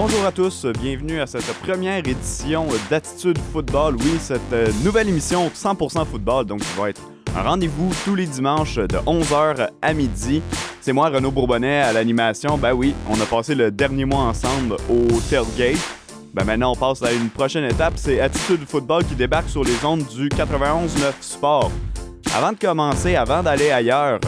Bonjour à tous, bienvenue à cette première édition d'Attitude Football. Oui, cette euh, nouvelle émission 100% football, donc qui va être un rendez-vous tous les dimanches de 11h à midi. C'est moi, Renaud Bourbonnais, à l'animation. Ben oui, on a passé le dernier mois ensemble au Tailgate. Ben maintenant, on passe à une prochaine étape, c'est Attitude Football qui débarque sur les ondes du 91-9 Sport. Avant de commencer, avant d'aller ailleurs,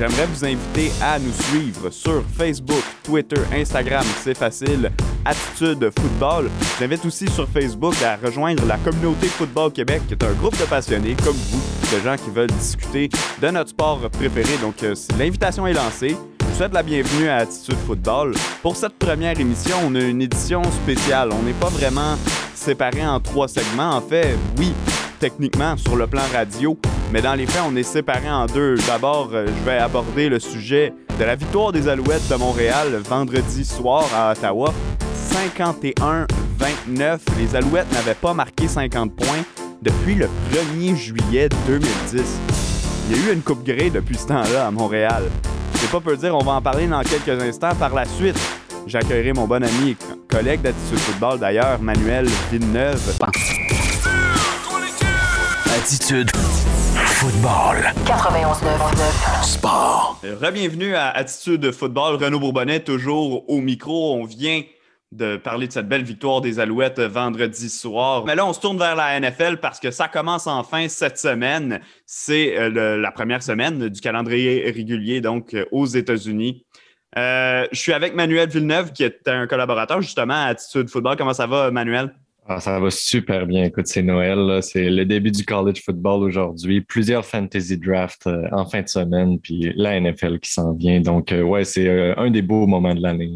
j'aimerais vous inviter à nous suivre sur Facebook, Twitter, Instagram, c'est facile, Attitude Football. J'invite aussi sur Facebook à rejoindre la communauté Football Québec, qui est un groupe de passionnés comme vous, de gens qui veulent discuter de notre sport préféré. Donc, euh, l'invitation est lancée. Je vous souhaite la bienvenue à Attitude Football. Pour cette première émission, on a une édition spéciale. On n'est pas vraiment séparé en trois segments. En fait, oui, techniquement sur le plan radio, mais dans les faits, on est séparé en deux. D'abord, euh, je vais aborder le sujet de la victoire des Alouettes de Montréal vendredi soir à Ottawa. 51-29. Les Alouettes n'avaient pas marqué 50 points depuis le 1er juillet 2010. Il y a eu une coupe grée depuis ce temps-là à Montréal. C'est pas peu dire, on va en parler dans quelques instants. Par la suite, j'accueillerai mon bon ami collègue d'Attitude Football d'ailleurs, Manuel Villeneuve. Attitude Football. 91.9. Sport. Rebienvenue à Attitude Football. Renaud Bourbonnais, toujours au micro. On vient de parler de cette belle victoire des Alouettes vendredi soir. Mais là, on se tourne vers la NFL parce que ça commence enfin cette semaine. C'est euh, la première semaine du calendrier régulier, donc euh, aux États-Unis. Euh, je suis avec Manuel Villeneuve, qui est un collaborateur justement à Attitude Football. Comment ça va, Manuel? Ah, ça va super bien. Écoute, c'est Noël. C'est le début du college football aujourd'hui. Plusieurs fantasy drafts euh, en fin de semaine, puis la NFL qui s'en vient. Donc, euh, ouais, c'est euh, un des beaux moments de l'année.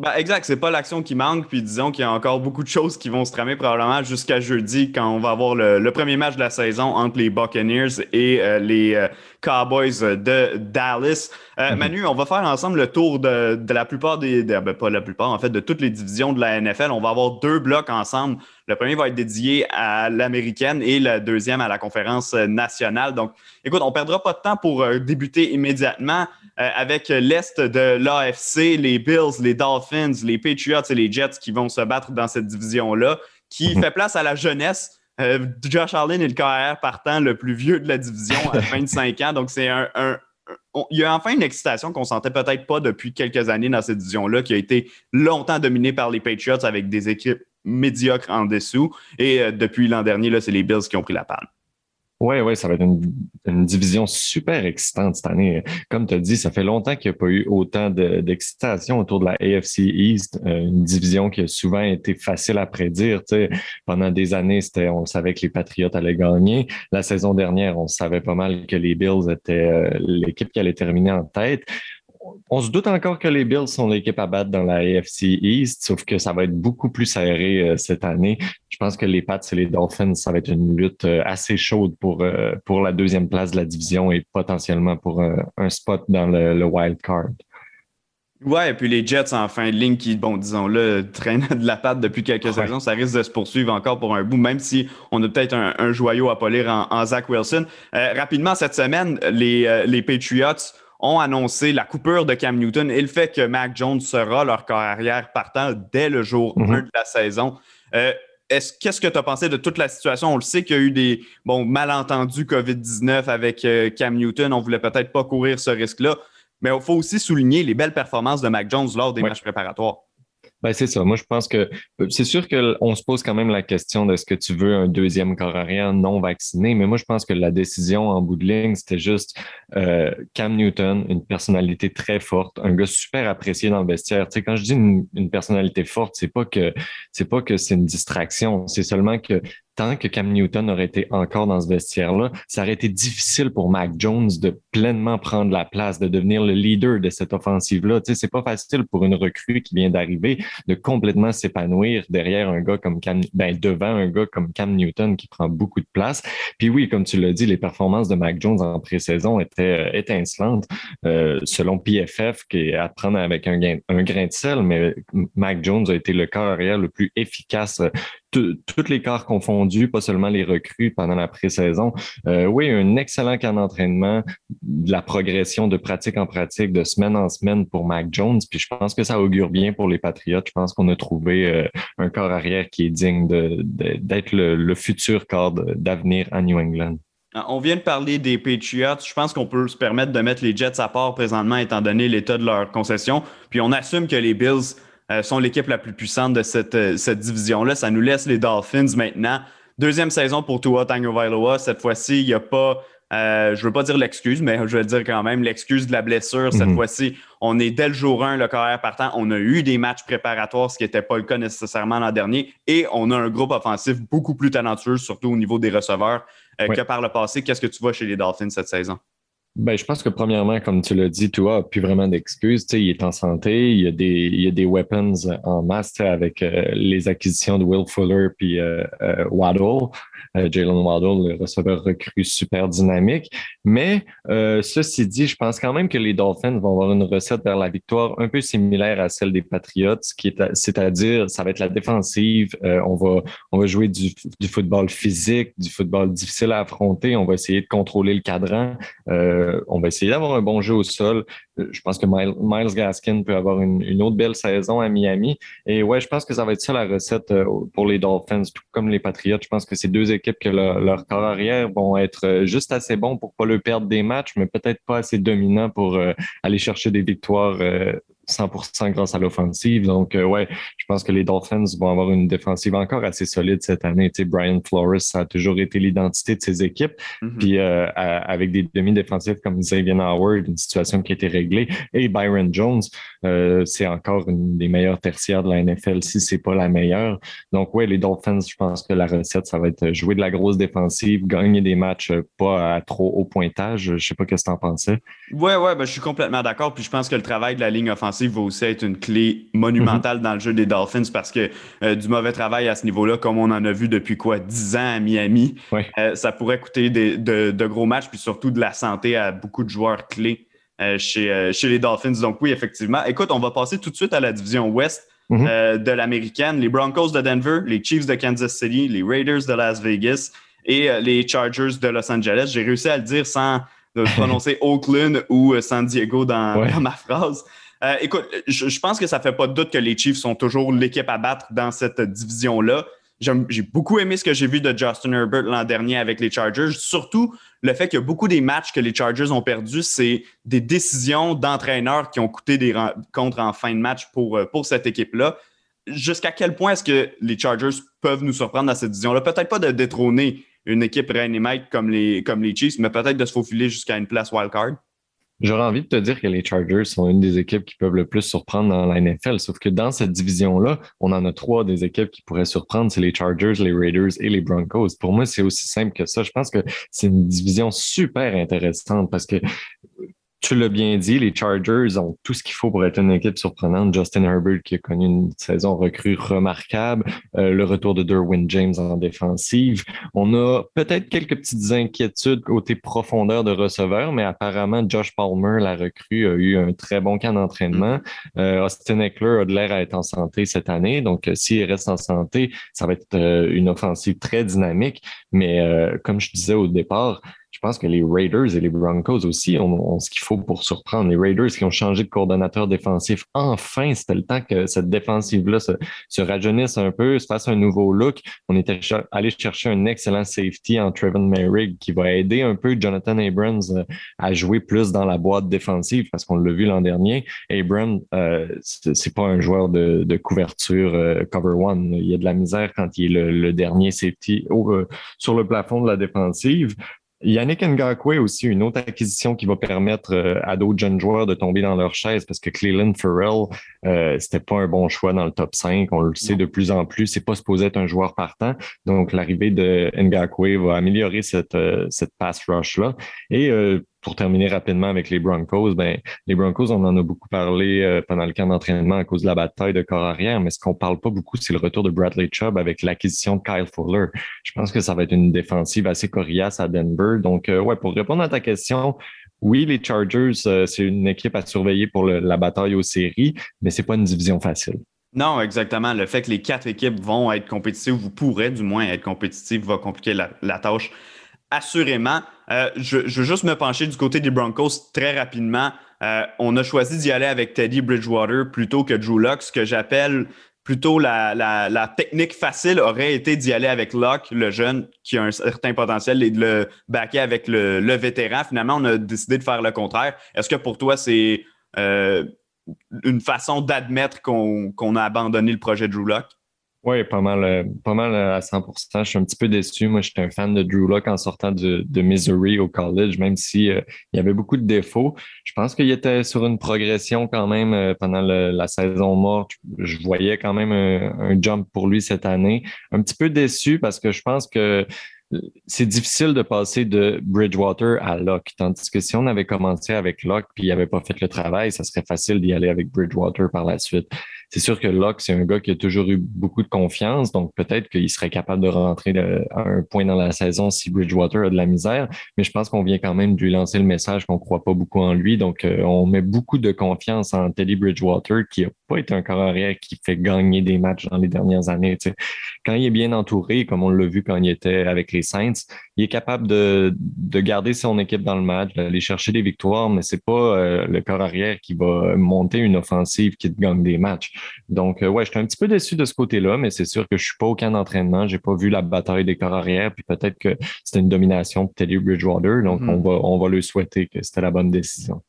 Ben, exact, c'est pas l'action qui manque, puis disons qu'il y a encore beaucoup de choses qui vont se tramer probablement jusqu'à jeudi quand on va avoir le, premier match de la saison entre les Buccaneers et les Cowboys de Dallas. Euh, Manu, on va faire ensemble le tour de, la plupart des, ben, pas la plupart en fait, de toutes les divisions de la NFL. On va avoir deux blocs ensemble. Le premier va être dédié à l'américaine et le deuxième à la conférence nationale. Donc, écoute, on perdra pas de temps pour euh, débuter immédiatement euh, avec l'est de l'AFC, les Bills, les Dolphins, les Patriots et les Jets qui vont se battre dans cette division-là, qui mhm. fait place à la jeunesse euh, Josh Allen est le carrière partant le plus vieux de la division à 25 ans. Donc, c'est un, il y a enfin une excitation qu'on sentait peut-être pas depuis quelques années dans cette division-là, qui a été longtemps dominée par les Patriots avec des équipes médiocres en dessous. Et euh, depuis l'an dernier, c'est les Bills qui ont pris la palme. Oui, oui, ça va être une, division super excitante cette année. Comme tu as dit, ça fait longtemps qu'il n'y a pas eu autant d'excitation autour de la AFC East, euh, une division qui a souvent été facile à prédire. Pendant des années, on savait que les Patriots allaient gagner. La saison dernière, on savait pas mal que les Bills étaient euh, l'équipe qui allait terminer en tête on se doute encore que les Bills sont l'équipe à battre dans la AFC East, sauf que ça va être beaucoup plus serré euh, cette année. Je pense que les Pats et les Dolphins, ça va être une lutte euh, assez chaude pour, euh, pour la deuxième place de la division et potentiellement pour un spot dans le, wild card. Ouais, et puis les Jets en fin de ligne qui, bon, disons-le, traînent de la patte depuis quelques saisons, ça risque de se poursuivre encore pour un bout, même si on a peut-être un, joyau à polir en, Zach Wilson. rapidement, cette semaine, les, les Patriots ont annoncé la coupure de Cam Newton et le fait que Mac Jones sera leur carrière partant dès le jour 1 mhm. de la saison. Euh, qu'est-ce que tu as pensé de toute la situation? On le sait qu'il y a eu des bon, malentendus COVID-19 avec euh, Cam Newton. On ne voulait peut-être pas courir ce risque-là. Mais il faut aussi souligner les belles performances de Mac Jones lors des matchs préparatoires. Ben, c'est ça. Moi, je pense que c'est sûr qu'on se pose quand même la question de ce que tu veux un deuxième corps arrière non vacciné, mais moi, je pense que la décision en bout de ligne, c'était juste euh, Cam Newton, une personnalité très forte, un gars super apprécié dans le vestiaire. Tu sais, quand je dis une, une personnalité forte, c'est pas que c'est pas que c'est une distraction, c'est seulement que tant que Cam Newton aurait été encore dans ce vestiaire-là, ça aurait été difficile pour Mac Jones de pleinement prendre la place, de devenir le leader de cette offensive-là. Tu sais, c'est pas facile pour une recrue qui vient d'arriver de complètement s'épanouir derrière un gars comme Cam, ben, devant un gars comme Cam Newton qui prend beaucoup de place. Puis oui, comme tu l'as dit, les performances de Mac Jones en pré-saison étaient euh, étincelantes, euh, selon PFF, qui est à prendre avec un, grain de sel, mais Mac Jones a été le corps arrière le plus efficace toutes les quarts confondus, pas seulement les recrues pendant la pré-saison. Euh, oui, un excellent camp d'entraînement, de la progression de pratique en pratique, de semaine en semaine pour Mac Jones. Puis je pense que ça augure bien pour les Patriots. Je pense qu'on a trouvé euh, un corps arrière qui est digne d'être le, le futur corps d'avenir à New England. Ah, on vient de parler des Patriots. Je pense qu'on peut se permettre de mettre les Jets à part présentement, étant donné l'état de leur concession. Puis on assume que les Bills euh, sont l'équipe la plus puissante de cette, euh, cette division-là. Ça nous laisse les Dolphins maintenant. Deuxième saison pour Tua Tagovailoa. Cette fois-ci, il n'y a pas, euh, je ne veux pas dire l'excuse, mais je vais dire quand même l'excuse de la blessure. Cette mhm. fois-ci, on est dès le jour 1, le carrière partant. On a eu des matchs préparatoires, ce qui n'était pas le cas nécessairement l'an dernier. Et on a un groupe offensif beaucoup plus talentueux, surtout au niveau des receveurs. Que par le passé. Qu'est-ce que tu vois chez les Dolphins cette saison? Ben, je pense que premièrement, comme tu l'as dit, toi, plus vraiment d'excuses. Il est en santé, il y a des, il y a des weapons en masse avec euh, les acquisitions de Will Fuller puis euh, Waddle. Jalen Waddle, le receveur recru super dynamique. Mais ceci dit, je pense quand même que les Dolphins vont avoir une recette vers la victoire un peu similaire à celle des Patriots, c'est-à-dire, ça va être la défensive. on va, on va jouer du, du, football physique, du football difficile à affronter. On va essayer de contrôler le cadran. Euh, on va essayer d'avoir un bon jeu au sol. Euh, je pense que Miles, Gaskin peut avoir une, autre belle saison à Miami. Et ouais, je pense que ça va être ça la recette euh, pour les Dolphins, tout comme les Patriots. Je pense que ces deux équipes que leur corps arrière vont être juste assez bons pour pas le perdre des matchs, mais peut-être pas assez dominants pour aller chercher des victoires 100% grâce à l'offensive. Donc, euh, ouais, je pense que les Dolphins vont avoir une défensive encore assez solide cette année. Tu sais, Brian Flores, ça a toujours été l'identité de ses équipes. Mm-hmm. Puis, euh, avec des demi-défensifs comme Xavier Howard, une situation qui a été réglée, et Byron Jones, euh, c'est encore une des meilleures tertiaires de la NFL, si c'est pas la meilleure. Donc, ouais, les Dolphins, je pense que la recette, ça va être jouer de la grosse défensive, gagner des matchs pas à trop haut pointage. Je sais pas qu'est-ce que tu en pensais. Ouais, ouais, ben, je suis complètement d'accord. Puis, je pense que le travail de la ligne offensive va aussi être une clé monumentale dans le jeu des Dolphins parce que euh, du mauvais travail à ce niveau-là, comme on en a vu depuis quoi, 10 ans à Miami, euh, ça pourrait coûter de, gros matchs, puis surtout de la santé à beaucoup de joueurs clés euh, chez, chez les Dolphins. Donc oui, effectivement. Écoute, on va passer tout de suite à la division Ouest. Mhm. de l'américaine, les Broncos de Denver, les Chiefs de Kansas City, les Raiders de Las Vegas et les Chargers de Los Angeles. J'ai réussi à le dire sans prononcer Oakland ou San Diego dans ma phrase. Euh, écoute, je, pense que ça fait pas de doute que les Chiefs sont toujours l'équipe à battre dans cette division-là. J'ai beaucoup aimé ce que j'ai vu de Justin Herbert l'an dernier avec les Chargers. Surtout le fait que beaucoup des matchs que les Chargers ont perdus, c'est des décisions d'entraîneurs qui ont coûté des rencontres en fin de match pour, euh, pour cette équipe-là. Jusqu'à quel point est-ce que les Chargers peuvent nous surprendre dans cette division-là? Peut-être pas de détrôner une équipe reine et comme les, comme les Chiefs, mais peut-être de se faufiler jusqu'à une place wildcard. J'aurais envie de te dire que les Chargers sont une des équipes qui peuvent le plus surprendre dans la NFL, sauf que dans cette division-là, on en a trois des équipes qui pourraient surprendre, c'est les Chargers, les Raiders et les Broncos. Pour moi, c'est aussi simple que ça. Je pense que c'est une division super intéressante parce que tu l'as bien dit, les Chargers ont tout ce qu'il faut pour être une équipe surprenante. Justin Herbert qui a connu une saison recrue remarquable, euh, le retour de Derwin James en défensive. On a peut-être quelques petites inquiétudes côté profondeur de receveur, mais apparemment Josh Palmer, la recrue, a eu un très bon camp d'entraînement. Mm. Euh, Austin Eckler a de l'air à être en santé cette année, donc euh, s'il reste en santé, ça va être une offensive très dynamique. Mais comme je disais au départ, je pense que les Raiders et les Broncos aussi ont, ce qu'il faut pour surprendre. Les Raiders qui ont changé de coordonnateur défensif, enfin, c'était le temps que cette défensive-là se, rajeunisse un peu, se fasse un nouveau look. On était allé chercher un excellent safety en Trevor Merrick qui va aider un peu Jonathan Abrams euh, à jouer plus dans la boîte défensive parce qu'on l'a vu l'an dernier. Abrams, euh, c'est pas un joueur de, couverture euh, cover one. Il y a de la misère quand il est le, dernier safety euh, sur le plafond de la défensive. Yannick Ngakwe aussi, une autre acquisition qui va permettre euh, à d'autres jeunes joueurs de tomber dans leur chaise parce que Cleland Farrell, euh, c'était pas un bon choix dans le top 5. On le sait de plus en plus. C'est pas supposé être un joueur partant. Donc, l'arrivée de Ngakwe va améliorer cette, euh, cette pass rush-là. Et euh, pour terminer rapidement avec les Broncos, ben, les Broncos, on en a beaucoup parlé euh, pendant le camp d'entraînement à cause de la bataille de corps arrière, mais ce qu'on parle pas beaucoup, c'est le retour de Bradley Chubb avec l'acquisition de Kyle Fuller. Je pense que ça va être une défensive assez coriace à Denver. Donc, euh, ouais, pour répondre à ta question, oui, les Chargers, euh, c'est une équipe à surveiller pour la bataille aux séries, mais c'est pas une division facile. Non, exactement. Le fait que les quatre équipes vont être compétitives, vous pourrez du moins être compétitives, va compliquer la, la tâche assurément. Euh, je, veux juste me pencher du côté des Broncos très rapidement. Euh, on a choisi d'y aller avec Teddy Bridgewater plutôt que Drew Locke, ce que j'appelle plutôt la, technique facile aurait été d'y aller avec Locke, le jeune qui a un certain potentiel, et de le backer avec le, vétéran. Finalement, on a décidé de faire le contraire. Est-ce que pour toi, c'est euh, une façon d'admettre qu'on qu a abandonné le projet Drew Locke? Oui, pas mal, euh, pas mal euh, à 100% Je suis un petit peu déçu. Moi, j'étais un fan de Drew Locke en sortant de, de Missouri au college, même si euh, il y avait beaucoup de défauts. Je pense qu'il était sur une progression quand même pendant la saison morte. Je voyais quand même un, un, jump pour lui cette année. Un petit peu déçu parce que je pense que c'est difficile de passer de Bridgewater à Locke. Tandis que si on avait commencé avec Locke puis il n'avait pas fait le travail, ça serait facile d'y aller avec Bridgewater par la suite. C'est sûr que Locke, c'est un gars qui a toujours eu beaucoup de confiance, donc peut-être qu'il serait capable de rentrer à un point dans la saison si Bridgewater a de la misère, mais je pense qu'on vient quand même de lui lancer le message qu'on ne croit pas beaucoup en lui, donc euh, on met beaucoup de confiance en Teddy Bridgewater, qui n'a pas été un corps arrière qui fait gagner des matchs dans les dernières années. Quand il est bien entouré, comme on l'a vu quand il était avec les Saints, il est capable de, de garder son équipe dans le match, d'aller chercher des victoires, mais c'est pas euh, le corps arrière qui va monter une offensive qui te gagne des matchs. Donc, euh, ouais, j'étais un petit peu déçu de ce côté-là, mais c'est sûr que je suis pas au camp d'entraînement. J'ai pas vu la bataille des corps arrière, puis peut-être que c'était une domination pour Teddy Bridgewater. Donc, mm-hmm. on va, on va le souhaiter que c'était la bonne décision.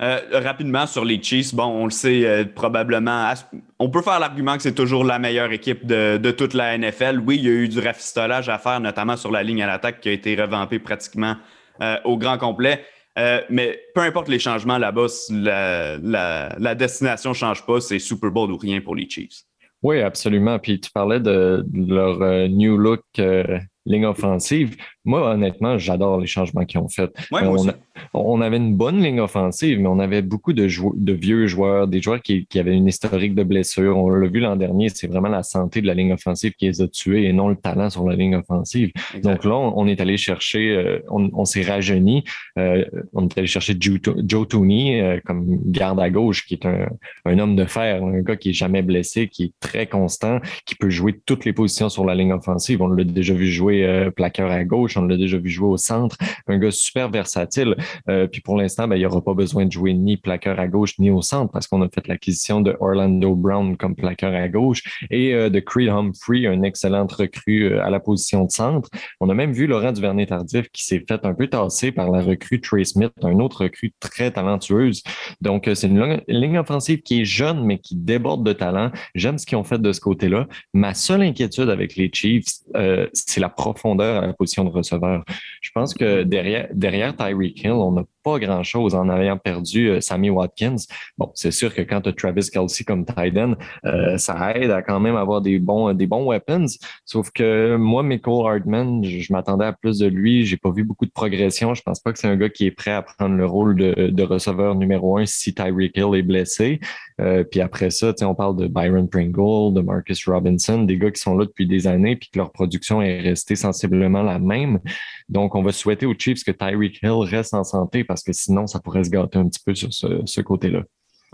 Euh, rapidement sur les Chiefs, bon, on le sait euh, probablement. On peut faire l'argument que c'est toujours la meilleure équipe de, de, toute la NFL. Oui, il y a eu du rafistolage à faire, notamment sur la ligne à l'attaque qui a été revampée pratiquement euh, au grand complet. Mais peu importe les changements là-bas, la, la, destination ne change pas. C'est Super Bowl ou rien pour les Chiefs. Oui, absolument. Puis tu parlais de, leur new look ligne offensive. Moi, honnêtement, j'adore les changements qu'ils ont fait. Ouais, on, on, avait une bonne ligne offensive, mais on avait beaucoup de, de vieux joueurs, des joueurs qui, qui, avaient une historique de blessures. On l'a vu l'an dernier, c'est vraiment la santé de la ligne offensive qui les a tués et non le talent sur la ligne offensive. Donc là, on, on, est allé chercher, euh, on, on s'est rajeuni. Euh, on est allé chercher Joe, Joe Tooney euh, comme garde à gauche, qui est un, un, homme de fer, un gars qui est jamais blessé, qui est très constant, qui peut jouer toutes les positions sur la ligne offensive. On l'a déjà vu jouer euh, plaqueur à gauche, on l'a déjà vu jouer au centre, un gars super versatile. Euh, puis pour l'instant, ben, il n'y aura pas besoin de jouer ni plaqueur à gauche ni au centre parce qu'on a fait l'acquisition de Orlando Brown comme plaqueur à gauche et euh, de Creed Humphrey, un excellent recrue euh, à la position de centre. On a même vu Laurent Duvernay-Tardif qui s'est fait un peu tasser par la recrue Trey Smith, un autre recrue très talentueuse. Donc, c'est une ligne offensive qui est jeune, mais qui déborde de talent. J'aime ce qu'ils ont fait de ce côté-là. Ma seule inquiétude avec les Chiefs, c'est la profondeur à la position de Je pense que derrière, derrière Tyreek Hill, on n'a pas grand-chose en ayant perdu euh, Sammy Watkins. Bon, c'est sûr que quand tu as Travis Kelsey comme end, euh, ça aide à quand même avoir des bons, des bons weapons. Sauf que moi, Michael Hardman, je, m'attendais à plus de lui. J'ai pas vu beaucoup de progression. Je pense pas que c'est un gars qui est prêt à prendre le rôle de, receveur numéro un si Tyreek Hill est blessé. Euh, puis après ça, on parle de Byron Pringle, de Marcus Robinson, des gars qui sont là depuis des années puis que leur production est restée sensiblement la même. Donc, on va souhaiter aux Chiefs que Tyreek Hill reste en santé parce que sinon, ça pourrait se gâter un petit peu sur ce, ce côté-là.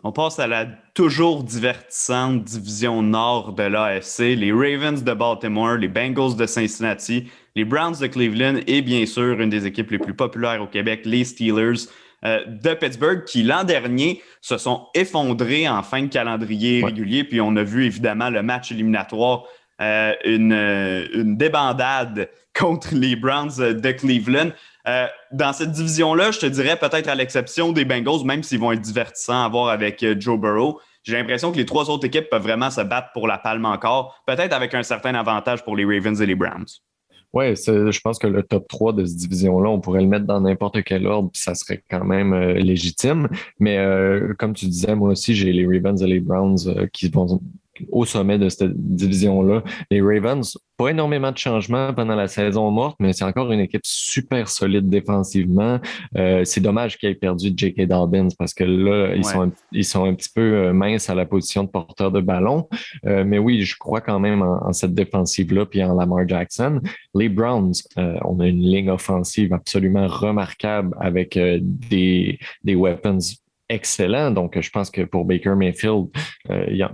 On passe à la toujours divertissante division nord de l'AFC, les Ravens de Baltimore, les Bengals de Cincinnati, les Browns de Cleveland et bien sûr une des équipes les plus populaires au Québec, les Steelers euh, de Pittsburgh, qui l'an dernier se sont effondrés en fin de calendrier ouais. régulier. Puis on a vu évidemment le match éliminatoire, euh, une, une débandade contre les Browns de Cleveland. Euh, dans cette division-là, je te dirais peut-être à l'exception des Bengals, même s'ils vont être divertissants à voir avec euh, Joe Burrow, j'ai l'impression que les trois autres équipes peuvent vraiment se battre pour la palme encore, peut-être avec un certain avantage pour les Ravens et les Browns. Oui, je pense que le top 3 de cette division-là, on pourrait le mettre dans n'importe quel ordre, puis ça serait quand même euh, légitime. Mais euh, comme tu disais, moi aussi, j'ai les Ravens et les Browns euh, qui vont au sommet de cette division-là. Les Ravens, pas énormément de changements pendant la saison morte, mais c'est encore une équipe super solide défensivement. Euh, c'est dommage qu'ils aient perdu J.K. Dobbins parce que là, ils, sont un, ils sont un petit peu euh, minces à la position de porteur de ballon. Euh, mais oui, je crois quand même en, en cette défensive-là, puis en Lamar Jackson. Les Browns, euh, on a une ligne offensive absolument remarquable avec des, des weapons excellents. Donc, je pense que pour Baker Mayfield, il y a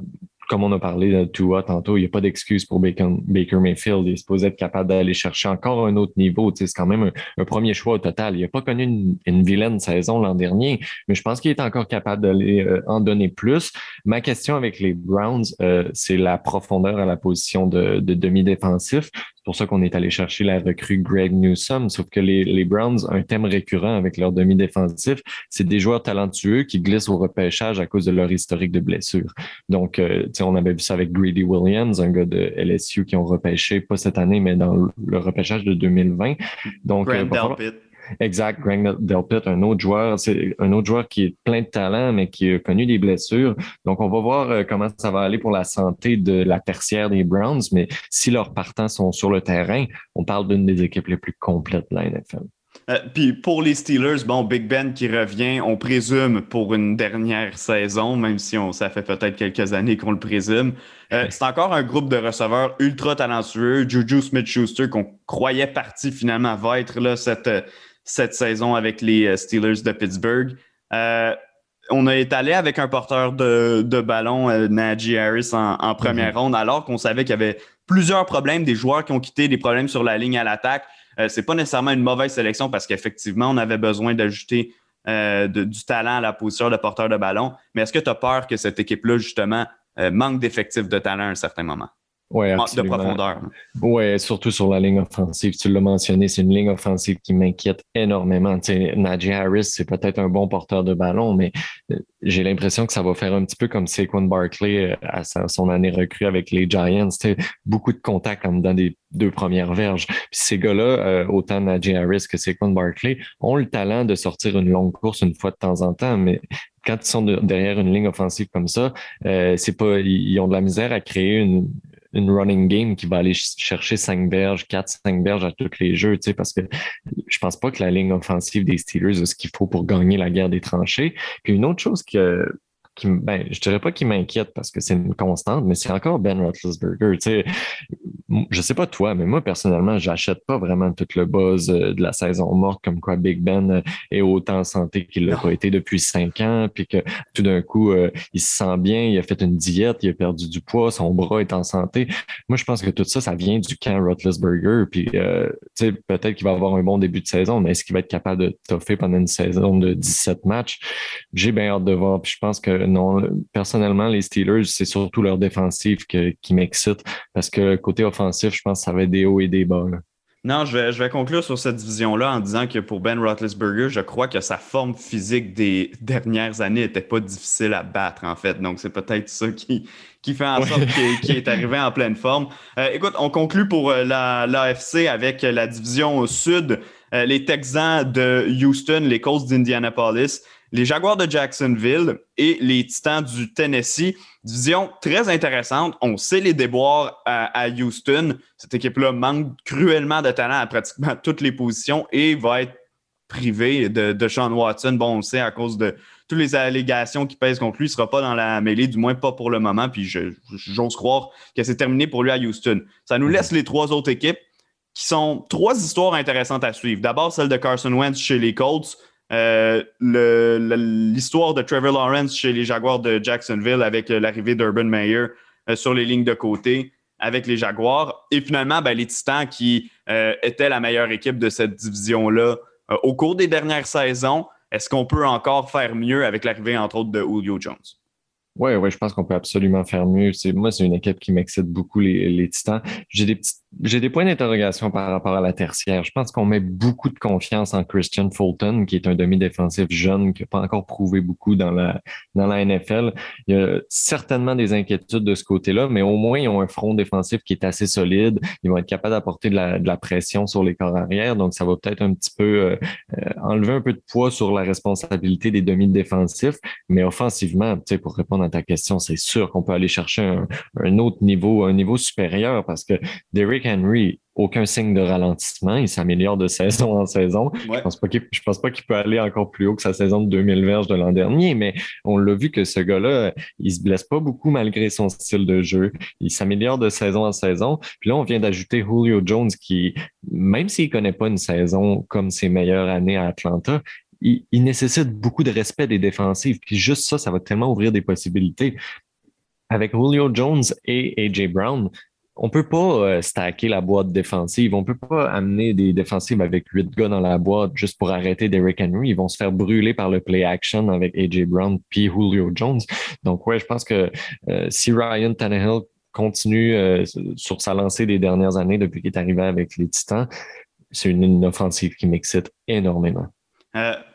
comme on a parlé de Tua tantôt, il n'y a pas d'excuse pour Baker, Mayfield. Il est supposé être capable d'aller chercher encore un autre niveau. c'est quand même un, premier choix au total. Il n'a pas connu une, vilaine saison l'an dernier, mais je pense qu'il est encore capable d'aller euh, en donner plus. Ma question avec les Browns, euh, c'est la profondeur à la position de demi-défensif. C'est pour ça qu'on est allé chercher la recrue Greg Newsom, sauf que les, les Browns, un thème récurrent avec leur demi-défensif, c'est des joueurs talentueux qui glissent au repêchage à cause de leur historique de blessures. Donc, euh, on avait vu ça avec Grady Williams, un gars de LSU qui ont repêché, pas cette année, mais dans le repêchage de 2020. Donc, euh, Delpit. Exact, Greg Delpit, un autre joueur, c'est un autre joueur qui est plein de talent, mais qui a connu des blessures. Donc, on va voir euh, comment ça va aller pour la santé de la tertiaire des Browns, mais si leurs partants sont sur le terrain, on parle d'une des équipes les plus complètes de la NFL. Euh, puis pour les Steelers, bon, Big Ben qui revient, on présume pour une dernière saison, même si on, ça fait peut-être quelques années qu'on le présume. Euh, c'est encore un groupe de receveurs ultra talentueux. Juju Smith-Schuster, qu'on croyait parti finalement, va être là cette, cette saison avec les Steelers de Pittsburgh. on a étalé avec un porteur de, de ballon, Najee Harris, en, première mm-hmm. ronde, alors qu'on savait qu'il y avait plusieurs problèmes, des joueurs qui ont quitté, des problèmes sur la ligne à l'attaque. Euh, c'est pas nécessairement une mauvaise sélection parce qu'effectivement, on avait besoin d'ajouter euh, du talent à la position de porteur de ballon. Mais est-ce que tu as peur que cette équipe-là, justement, euh, manque d'effectifs de talent à un certain moment? Oui, de profondeur. Oui, surtout sur la ligne offensive. Tu l'as mentionné, c'est une ligne offensive qui m'inquiète énormément. Tu Najee Harris, c'est peut-être un bon porteur de ballon, mais j'ai l'impression que ça va faire un petit peu comme Saquon Barkley à son année recrue avec les Giants. Beaucoup de contacts en dedans des deux premières verges. Puis ces gars-là, euh, autant Najee Harris que Saquon Barkley, ont le talent de sortir une longue course une fois de temps en temps, mais quand ils sont derrière une ligne offensive comme ça, euh, c'est pas, ils, ont de la misère à créer une, une running game qui va aller chercher cinq berges, quatre, cinq berges à tous les jeux, tu sais, parce que je pense pas que la ligne offensive des Steelers a ce qu'il faut pour gagner la guerre des tranchées. Puis une autre chose que qui, ben, je dirais pas qu'il m'inquiète parce que c'est une constante, mais c'est encore Ben Roethlisberger. Tu sais, je sais pas toi, mais moi personnellement, j'achète pas vraiment tout le buzz euh, de la saison morte comme quoi Big Ben euh, est autant en santé qu'il l'a pas été depuis cinq ans, puis que tout d'un coup euh, il se sent bien, il a fait une diète, il a perdu du poids, son bras est en santé. Moi, je pense que tout ça, ça vient du camp Roethlisberger, puis tu sais, peut-être qu'il va avoir un bon début de saison, mais est-ce qu'il va être capable de toffer pendant une saison de 17 matchs? J'ai bien hâte de voir, puis je pense que non, personnellement, les Steelers, c'est surtout leur défensive qui m'excite parce que côté offensif, je pense que ça va être des hauts et des bas. Non, je vais, je vais conclure sur cette division-là en disant que pour Ben Roethlisberger, je crois que sa forme physique des dernières années n'était pas difficile à battre, en fait. Donc, c'est peut-être ça qui, qui fait en sorte qu'il est arrivé en pleine forme. Euh, écoute, on conclut pour euh, l'AFC avec la division sud. Euh, les Texans de Houston, les Colts d'Indianapolis, les Jaguars de Jacksonville et les Titans du Tennessee. Division très intéressante. On sait les déboires à, Houston. Cette équipe-là manque cruellement de talent à pratiquement toutes les positions et va être privée de, Sean Watson. Bon, on le sait à cause de toutes les allégations qui pèsent contre lui. Il ne sera pas dans la mêlée, du moins pas pour le moment. Puis j'ose croire que c'est terminé pour lui à Houston. Ça nous laisse les trois autres équipes qui sont trois histoires intéressantes à suivre. D'abord, celle de Carson Wentz chez les Colts. Euh, l'histoire de Trevor Lawrence chez les Jaguars de Jacksonville avec l'arrivée d'Urban Meyer euh, sur les lignes de côté avec les Jaguars. Et finalement, ben, les Titans qui euh, étaient la meilleure équipe de cette division-là au cours des dernières saisons. Est-ce qu'on peut encore faire mieux avec l'arrivée, entre autres, de Julio Jones? Oui, ouais, je pense qu'on peut absolument faire mieux. Moi, c'est une équipe qui m'excite beaucoup, les, les Titans. J'ai des petites j'ai des points d'interrogation par rapport à la tertiaire. Je pense qu'on met beaucoup de confiance en Christian Fulton, qui est un demi-défensif jeune qui n'a pas encore prouvé beaucoup dans la, dans la NFL. Il y a certainement des inquiétudes de ce côté-là, mais au moins, ils ont un front défensif qui est assez solide. Ils vont être capables d'apporter de la, de la pression sur les corps arrière. Donc, ça va peut-être un petit peu euh, euh, enlever un peu de poids sur la responsabilité des demi-défensifs. Mais offensivement, pour répondre à ta question, c'est sûr qu'on peut aller chercher un, un autre niveau, un niveau supérieur parce que Henry, aucun signe de ralentissement. Il s'améliore de saison en saison. Je pense pas qu'il, je pense pas qu'il peut aller encore plus haut que sa saison de 2000 verges de l'an dernier, mais on l'a vu que ce gars-là, il se blesse pas beaucoup malgré son style de jeu. Il s'améliore de saison en saison. Puis là, on vient d'ajouter Julio Jones qui, même s'il connaît pas une saison comme ses meilleures années à Atlanta, il, il nécessite beaucoup de respect des défensives. Puis juste ça, ça va tellement ouvrir des possibilités avec Julio Jones et AJ Brown, on peut pas euh, stacker la boîte défensive. On peut pas amener des défensives avec huit gars dans la boîte juste pour arrêter Derrick Henry. Ils vont se faire brûler par le play action avec AJ Brown puis Julio Jones. Donc ouais, je pense que euh, si Ryan Tannehill continue euh, sur sa lancée des dernières années depuis qu'il est arrivé avec les Titans, c'est une, offensive qui m'excite énormément.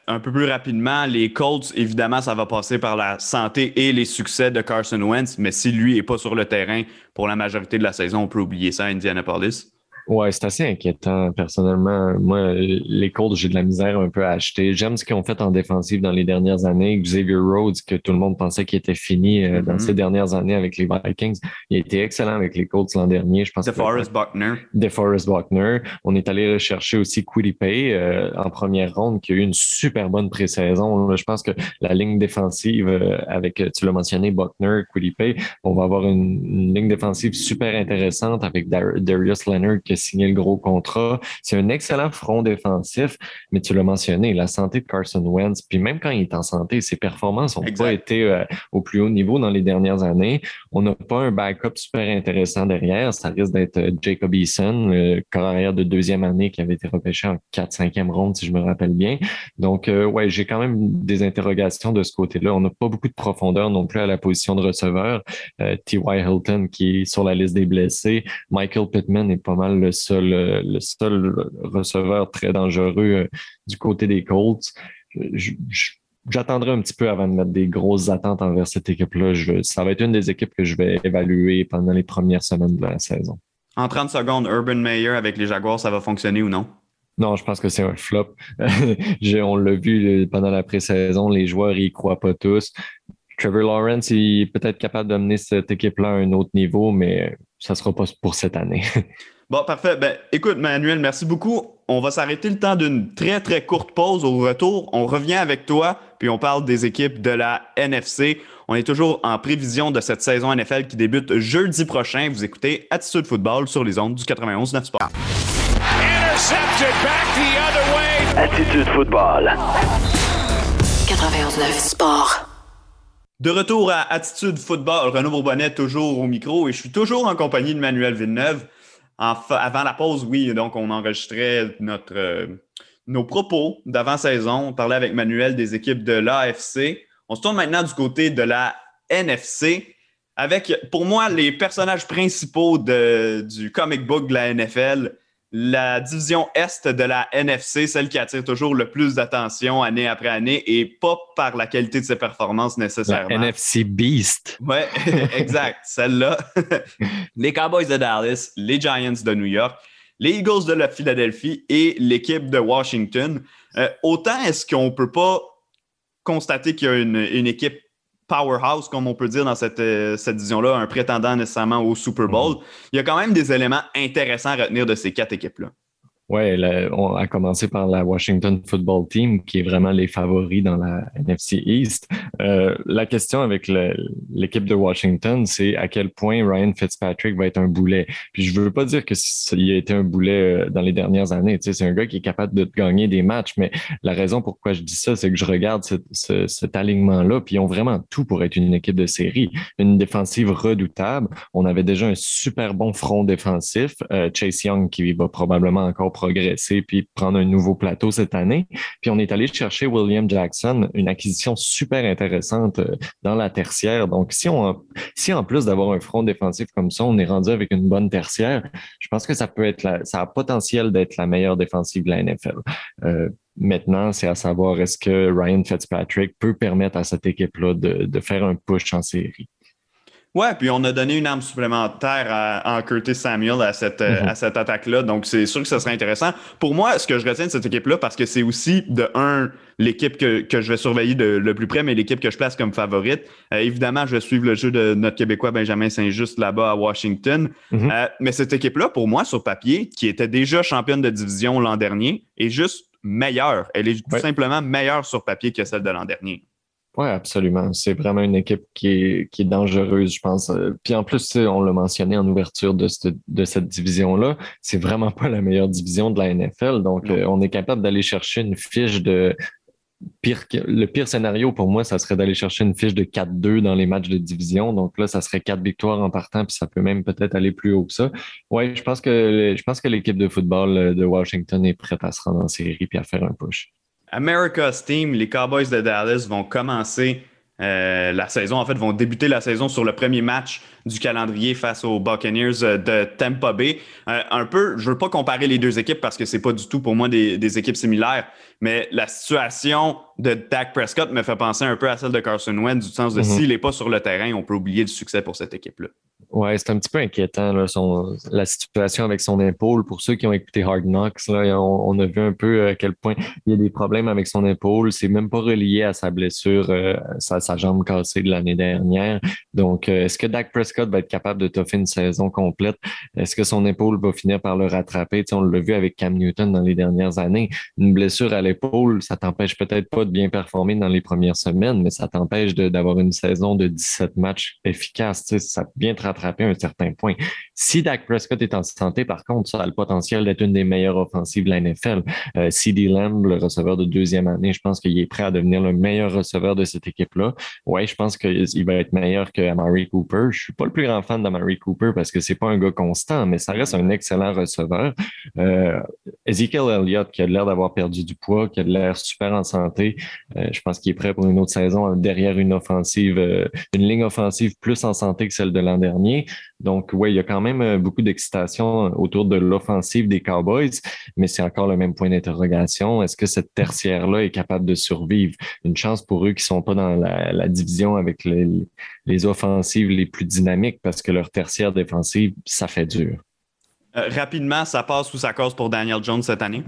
Un peu plus rapidement, les Colts, évidemment, ça va passer par la santé et les succès de Carson Wentz, mais si lui n'est pas sur le terrain pour la majorité de la saison, on peut oublier ça à Indianapolis. Ouais, c'est assez inquiétant, personnellement. Moi, les Colts, j'ai de la misère un peu à acheter. J'aime ce qu'ils ont fait en défensive dans les dernières années. Xavier Rhodes, que tout le monde pensait qu'il était fini euh, dans Mhm. ces dernières années avec les Vikings, il a été excellent avec les Colts l'an dernier. Je pense DeForest Buckner. DeForest Buckner. On est allé rechercher aussi Quiddy euh, en première ronde, qui a eu une super bonne pré-saison. Je pense que la ligne défensive, euh, avec, tu l'as mentionné, Buckner, Quiddy on va avoir une, une ligne défensive super intéressante avec Dar- Darius Leonard qui a signé le gros contrat. C'est un excellent front défensif, mais tu l'as mentionné, la santé de Carson Wentz, puis même quand il est en santé, ses performances n'ont pas été euh, au plus haut niveau dans les dernières années. On n'a pas un backup super intéressant derrière. Ça risque d'être euh, Jacob Eason, le de deuxième année qui avait été repêché en 4-5e ronde, si je me rappelle bien. Donc, euh, ouais, j'ai quand même des interrogations de ce côté-là. On n'a pas beaucoup de profondeur non plus à la position de receveur. Euh, T.Y. Hilton qui est sur la liste des blessés. Michael Pittman est pas mal le seul, euh, le seul receveur très dangereux euh, du côté des Colts. Je- J'attendrai un petit peu avant de mettre des grosses attentes envers cette équipe-là. Ça va être une des équipes que je vais évaluer pendant les premières semaines de la saison. En 30 secondes, Urban Meyer avec les Jaguars, ça va fonctionner ou non? Non, je pense que c'est un flop. On l'a vu euh, pendant la pré-saison, les joueurs y croient pas tous. Trevor Lawrence il est peut-être capable d'amener cette équipe-là à un autre niveau, mais ça sera pas pour cette année. Bon, parfait. Ben, écoute, Manuel, merci beaucoup. On va s'arrêter le temps d'une très, très courte pause. Au retour, on revient avec toi, puis on parle des équipes de la NFC. On est toujours en prévision de cette saison NFL qui débute jeudi prochain. Vous écoutez Attitude Football sur les ondes du 91-9 Sport. Intercepted back the other way. Attitude football. 91.9 Sport. De retour à Attitude Football, Renaud Bourbonnet toujours au micro et je suis toujours en compagnie de Manuel Villeneuve. Avant la pause, oui, donc on enregistrait euh, nos propos d'avant-saison. On parlait avec Manuel des équipes de l'AFC. On se tourne maintenant du côté de la NFC avec, pour moi, les personnages principaux du comic book de la NFL. La division Est de la NFC, celle qui attire toujours le plus d'attention année après année et pas par la qualité de ses performances La nécessairement. NFC Beast. Ouais, exact, celle-là. les Cowboys de Dallas, les Giants de New York, les Eagles de la Philadelphie et l'équipe de Washington. Euh, autant est-ce qu'on peut pas constater qu'il y a une, une équipe powerhouse, comme on peut dire dans cette, euh, cette division-là, un prétendant nécessairement au Super Bowl, il y a quand même des éléments intéressants à retenir de ces quatre équipes-là. La- on a commencé par la Washington Football Team, qui est vraiment les favoris dans la NFC East. Euh, la question avec l'équipe de Washington, c'est à quel point Ryan Fitzpatrick va être un boulet. Puis je veux pas dire que il a été un boulet euh, dans les dernières années. Tu sais, c'est un gars qui est capable de gagner des matchs, mais la raison pourquoi je dis ça, c'est que je regarde ce- ce- cet alignement-là, puis ils ont vraiment tout pour être une équipe de série. Une défensive redoutable. On avait déjà un super bon front défensif. Euh, Chase Young qui va probablement encore progresser puis prendre un nouveau plateau cette année. Puis on est allé chercher William Jackson, une acquisition super intéressante euh, dans la tertiaire. Donc si on si en plus d'avoir un front défensif comme ça, on est rendu avec une bonne tertiaire, je pense que ça peut être ça a potentiel d'être la meilleure défensive de la NFL. Euh, Maintenant, c'est à savoir est-ce que Ryan Fitzpatrick peut permettre à cette équipe-là de faire un push en série? Ouais, puis on a donné une arme supplémentaire à, en Curtis Samuel à cette, euh, Mhm. à cette attaque-là. Donc, c'est sûr que ce serait intéressant. Pour moi, ce que je retiens de cette équipe-là, parce que c'est aussi, de un, l'équipe que, que je vais surveiller de, le plus près, mais l'équipe que je place comme favorite. Euh, évidemment, je vais suivre le jeu de notre Québécois Benjamin Saint-Just là-bas à Washington. Mhm. Euh, mais cette équipe-là, pour moi, sur papier, qui était déjà championne de division l'an dernier, est juste meilleure. Elle est tout Ouais. simplement meilleure sur papier que celle de l'an dernier. Oui, absolument. C'est vraiment une équipe qui est, qui est dangereuse, je pense. Euh, Puis en plus, on l'a mentionné en ouverture de, cette- de cette division-là, c'est vraiment pas la meilleure division de la NFL. Donc, Non. euh, on est capable d'aller chercher une fiche de le pire scénario pour moi, ça serait d'aller chercher une fiche de 4-2 dans les matchs de division. Donc là, ça serait quatre victoires en partant, puis ça peut même peut-être aller plus haut que ça. Ouais, je pense que je pense que l'équipe de football euh, de Washington est prête à se rendre en série puis à faire un push. America's Team, les Cowboys de Dallas vont commencer euh, la saison, en fait, vont débuter la saison sur le premier match du calendrier face aux Buccaneers euh, de Tampa Bay. Euh, un peu, je veux pas comparer les deux équipes parce que c'est pas du tout pour moi des, des, équipes similaires, mais la situation de Dak Prescott me fait penser un peu à celle de Carson Wentz du sens de mm-hmm. s'il n'est pas sur le terrain, on peut oublier le succès pour cette équipe-là. Ouais, c'est un petit peu inquiétant, là, son, la situation avec son épaule. Pour ceux qui ont écouté Hard Knocks, là, on, a vu un peu euh, à quel point il y a des problèmes avec son épaule. C'est même pas relié à sa blessure, euh, sa, sa, jambe cassée de l'année dernière. Donc, euh, est-ce que Dak Prescott va être capable de toffer une saison complète? Est-ce que son épaule va finir par le rattraper? on l'a vu avec Cam Newton dans les dernières années. Une blessure à l'épaule, ça t'empêche peut-être pas de bien performer dans les premières semaines, mais ça t'empêche d'avoir une saison de 17 matchs efficaces. Ça peut bien te rattraper un certain point. Si Dak Prescott est en santé, par contre, ça a le potentiel d'être une des meilleures offensives de la NFL. Euh, CD Lamb, le receveur de deuxième année, je pense qu'il est prêt à devenir le meilleur receveur de cette équipe-là. Ouais, je pense qu'il va être meilleur que Amari Cooper. Je suis pas le plus grand fan d'Amari Cooper parce que c'est pas un gars constant, mais ça reste un excellent receveur. Euh, Ezekiel Elliott, qui a l'air d'avoir perdu du poids, qui a l'air super en santé, euh, je pense qu'il est prêt pour une autre saison derrière une offensive, euh, une ligne offensive plus en santé que celle de l'an dernier. Donc, oui, il y a quand même euh, beaucoup d'excitation autour de l'offensive des Cowboys, mais c'est encore le même point d'interrogation. Est-ce que cette tertiaire-là est capable de survivre? Une chance pour eux qui sont pas dans la, division avec les, offensives les plus dynamiques parce que leur tertiaire défensive, ça fait dur. Euh, rapidement, ça passe ou ça cause pour Daniel Jones cette année?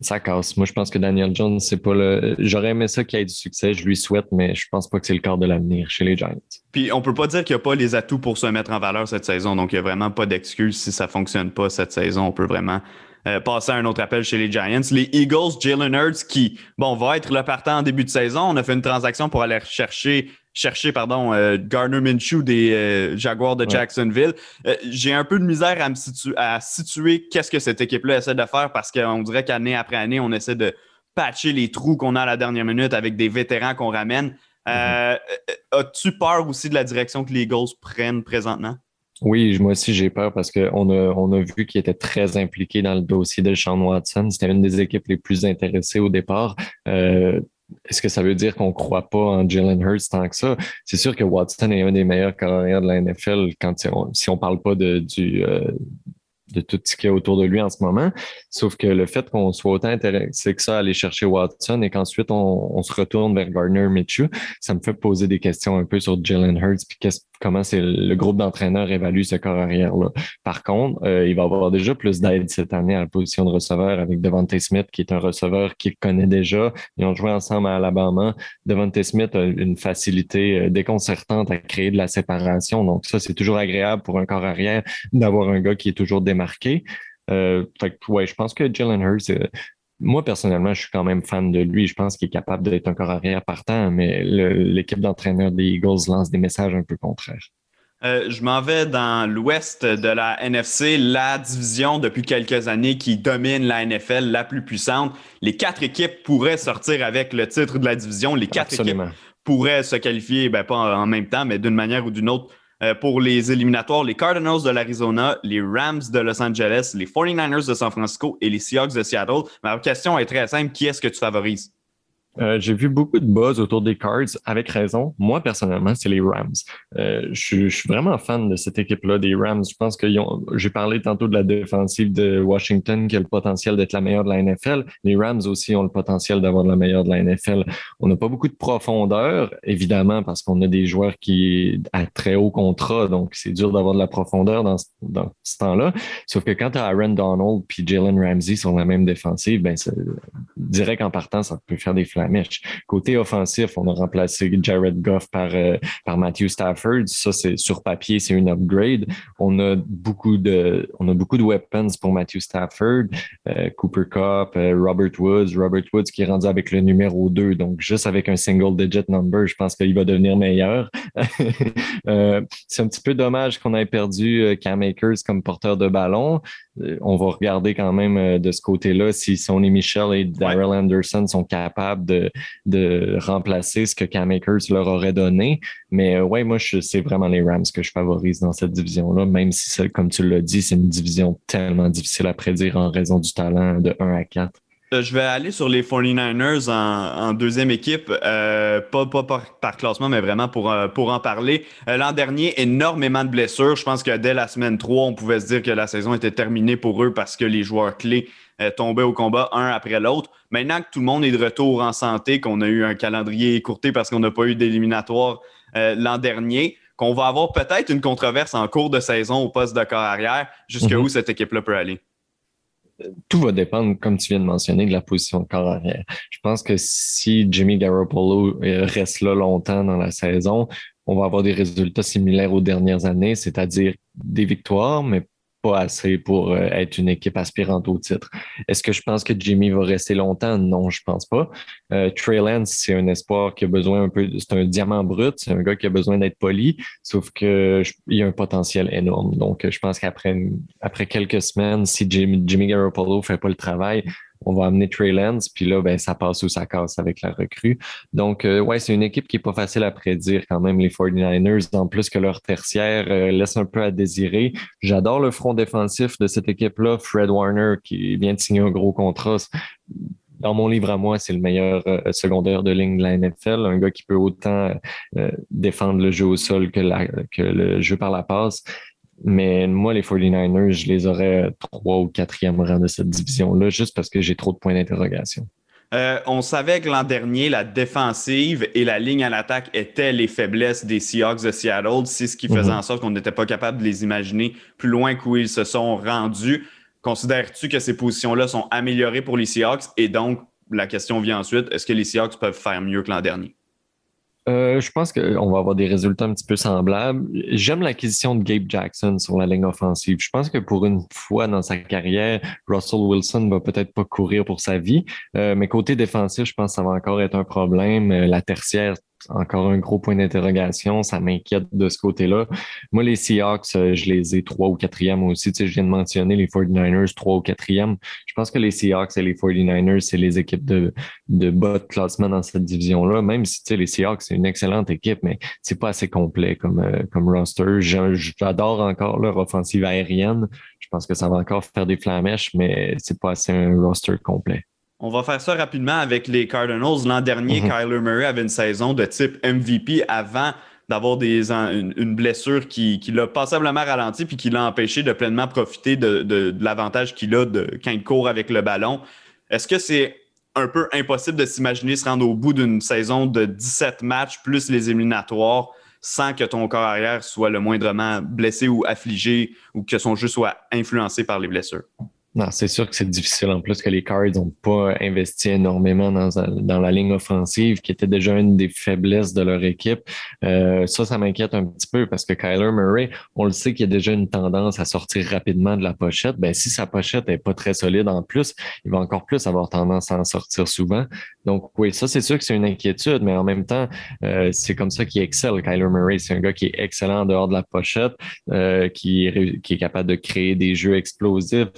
Ça casse. Moi, je pense que Daniel Jones, c'est pas le. J'aurais aimé ça qu'il ait du succès, je lui souhaite, mais je pense pas que c'est le corps de l'avenir chez les Giants. Puis on peut pas dire qu'il n'y a pas les atouts pour se mettre en valeur cette saison, donc il n'y a vraiment pas d'excuse si ça fonctionne pas cette saison. On peut vraiment euh, passer à un autre appel chez les Giants. Les Eagles, Jalen Hurts, qui, bon, va être le partant en début de saison. On a fait une transaction pour aller chercher chercher pardon, euh, Garner Minshew des euh, Jaguars de Jacksonville. Euh, j'ai un peu de misère à me à situer qu'est-ce que cette équipe-là essaie de faire parce qu'on dirait qu'année après année, on essaie de patcher les trous qu'on a à la dernière minute avec des vétérans qu'on ramène. Mm-hmm. As-tu peur aussi de la direction que les Eagles prennent présentement? Oui, moi aussi j'ai peur parce qu'on a, on a vu qu'il était très impliqué dans le dossier de Sean Watson. C'était une des équipes les plus intéressées au départ. Est-ce que ça veut dire qu'on ne croit pas en Jalen Hurts tant que ça? C'est sûr que Watson est un des meilleurs carrières de la NFL quand si on ne parle pas de, du, euh, de tout ce qu'il y a autour de lui en ce moment. Sauf que le fait qu'on soit autant intéressé que ça à aller chercher Watson et qu'ensuite on, se retourne vers Gardner Mitchell, ça me fait poser des questions un peu sur Jalen Hurts puis comment c'est le groupe d'entraîneurs évalue ce corps arrière-là. Par contre, euh, il va avoir déjà plus d'aide cette année à la position de receveur avec Devontae Smith, qui est un receveur qu'il connaît déjà. Ils ont joué ensemble à Alabama. Devontae Smith a une facilité euh, déconcertante à créer de la séparation. Donc ça, c'est toujours agréable pour un corps arrière d'avoir un gars qui est toujours démarqué. Euh, fait ouais, je pense que Jalen Hurts, euh, moi, personnellement, je suis quand même fan de lui. Je pense qu'il est capable d'être un corps arrière partant, mais l'équipe d'entraîneurs des Eagles lance des messages un peu contraires. Euh, je m'en vais dans l'ouest de la NFC, la division depuis quelques années qui domine la NFL, la plus puissante. Les quatre équipes pourraient sortir avec le titre de la division. Les quatre équipes pourraient se qualifier, ben, pas en même temps, mais d'une manière ou d'une autre euh, pour les éliminatoires, les Cardinals de l'Arizona, les Rams de Los Angeles, les 49ers de San Francisco et les Seahawks de Seattle. Ma question est très simple. Qui est-ce que tu favorises? Euh, j'ai vu beaucoup de buzz autour des Cards, avec raison. Moi, personnellement, c'est les Rams. Euh, je, suis vraiment fan de cette équipe-là, des Rams. Je pense que j'ai parlé tantôt de la défensive de Washington qui a le potentiel d'être la meilleure de la NFL. Les Rams aussi ont le potentiel d'avoir la meilleure de la NFL. On n'a pas beaucoup de profondeur, évidemment, parce qu'on a des joueurs qui à très haut contrat, donc c'est dur d'avoir de la profondeur dans, ce temps-là. Sauf que quand tu as Aaron Donald puis Jalen Ramsey sur la même défensive, ben, direct en partant, ça peut faire des flammes Côté offensif, on a remplacé Jared Goff par, euh, par Matthew Stafford. Ça, c'est sur papier, c'est une upgrade. On a beaucoup de, on a beaucoup de weapons pour Matthew Stafford, euh, Cooper Cup, euh, Robert Woods, Robert Woods qui est rendu avec le numéro 2. Donc, juste avec un single digit number, je pense qu'il va devenir meilleur. c'est un petit peu dommage qu'on ait perdu Cam Akers comme porteur de ballon. on va regarder quand même de ce côté-là si Sonny Michel et Daryl Anderson sont capables de de, remplacer ce que Cam Akers leur aurait donné. Mais ouais, moi, c'est vraiment les Rams que je favorise dans cette division-là, même si, comme tu l'as dit, c'est une division tellement difficile à prédire en raison du talent de 1 à 4. Euh, je vais aller sur les 49ers en, deuxième équipe, euh, pas, par, classement, mais vraiment pour, euh, pour en parler. L'an dernier, énormément de blessures. Je pense que dès la semaine 3, on pouvait se dire que la saison était terminée pour eux parce que les joueurs clés tombaient au combat un après l'autre. Maintenant que tout le monde est de retour en santé, qu'on a eu un calendrier écourté parce qu'on n'a pas eu d'éliminatoire l'an dernier, qu'on va avoir peut-être une controverse en cours de saison au poste de corps arrière, jusqu'où mm-hmm. cette équipe-là peut aller? Tout va dépendre, comme tu viens de mentionner, de la position de corps arrière. Je pense que si Jimmy Garoppolo euh, reste là longtemps dans la saison, on va avoir des résultats similaires aux dernières années, c'est-à-dire des victoires, mais pas assez pour euh, être une équipe aspirante au titre. Est-ce que je pense que Jimmy va rester longtemps? Non, je pense pas. Euh, Trey Lance, c'est un espoir qui a besoin un peu, c'est un diamant brut, c'est un gars qui a besoin d'être poli, sauf que il y a un potentiel énorme. Donc, je pense qu'après après quelques semaines, si Jimmy, Jimmy Garoppolo fait pas le travail, on va amener Trey Lance, puis là, ben, ça passe ou ça casse avec la recrue. Donc, euh, ouais, c'est une équipe qui est pas facile à prédire quand même, les 49ers, en plus que leur tertiaire euh, laisse un peu à désirer. J'adore le front défensif de cette équipe-là, Fred Warner, qui vient de signer un gros contrat dans mon livre à moi, c'est le meilleur euh, secondaire de ligne de la NFL, un gars qui peut autant défendre le jeu au sol que le jeu par la passe. Mais moi, les 49ers, je les aurais trois ou quatrième rang de cette division-là, juste parce que j'ai trop de points d'interrogation. Euh, on savait que l'an dernier, la défensive et la ligne à l'attaque étaient les faiblesses des Seahawks de Seattle. C'est ce qui faisait mhm. en sorte qu'on n'était pas capable de les imaginer plus loin qu'où ils se sont rendus. Considères-tu que ces positions-là sont améliorées pour les Seahawks? Et donc, la question vient ensuite, est-ce que les Seahawks peuvent faire mieux que l'an dernier? Euh, je pense qu'on va avoir des résultats un petit peu semblables. J'aime l'acquisition de Gabe Jackson sur la ligne offensive. Je pense que pour une fois dans sa carrière, Russell Wilson va peut-être pas courir pour sa vie. Euh, mais côté défensif, je pense que ça va encore être un problème. Euh, la tertiaire encore un gros point d'interrogation. Ça m'inquiète de ce côté-là. Moi, les Seahawks, euh, je les ai trois ou quatrième aussi. Tu sais, je viens de mentionner les 49ers, trois ou quatrième. Je pense que les Seahawks et les 49ers, c'est les équipes de, de bas de classement dans cette division-là. Même si, tu sais, les Seahawks, c'est une excellente équipe, mais c'est pas assez complet comme, euh, comme roster. J'adore encore leur offensive aérienne. Je pense que ça va encore faire des flamèches, mais c'est pas assez un roster complet. On va faire ça rapidement avec les Cardinals. L'an dernier, mhm. Kyler Murray avait une saison de type MVP avant d'avoir une, blessure qui, qui l'a passablement ralenti puis qui l'a empêché de pleinement profiter de, l'avantage qu'il a de, quand il court avec le ballon. Est-ce que c'est un peu impossible de s'imaginer se rendre au bout d'une saison de 17 matchs plus les éliminatoires sans que ton corps arrière soit le moindrement blessé ou affligé ou que son jeu soit influencé par les blessures? Non, c'est sûr que c'est difficile. En plus que les Cards n'ont pas investi énormément dans, dans, la ligne offensive, qui était déjà une des faiblesses de leur équipe. Euh, ça, ça m'inquiète un petit peu parce que Kyler Murray, on le sait qu'il y a déjà une tendance à sortir rapidement de la pochette. Ben, si sa pochette est pas très solide en plus, il va encore plus avoir tendance à en sortir souvent. Donc, oui, ça, c'est sûr que c'est une inquiétude, mais en même temps, euh, c'est comme ça qu'il excelle. Kyler Murray, c'est un gars qui est excellent en dehors de la pochette, euh, qui, qui est capable de créer des jeux explosifs.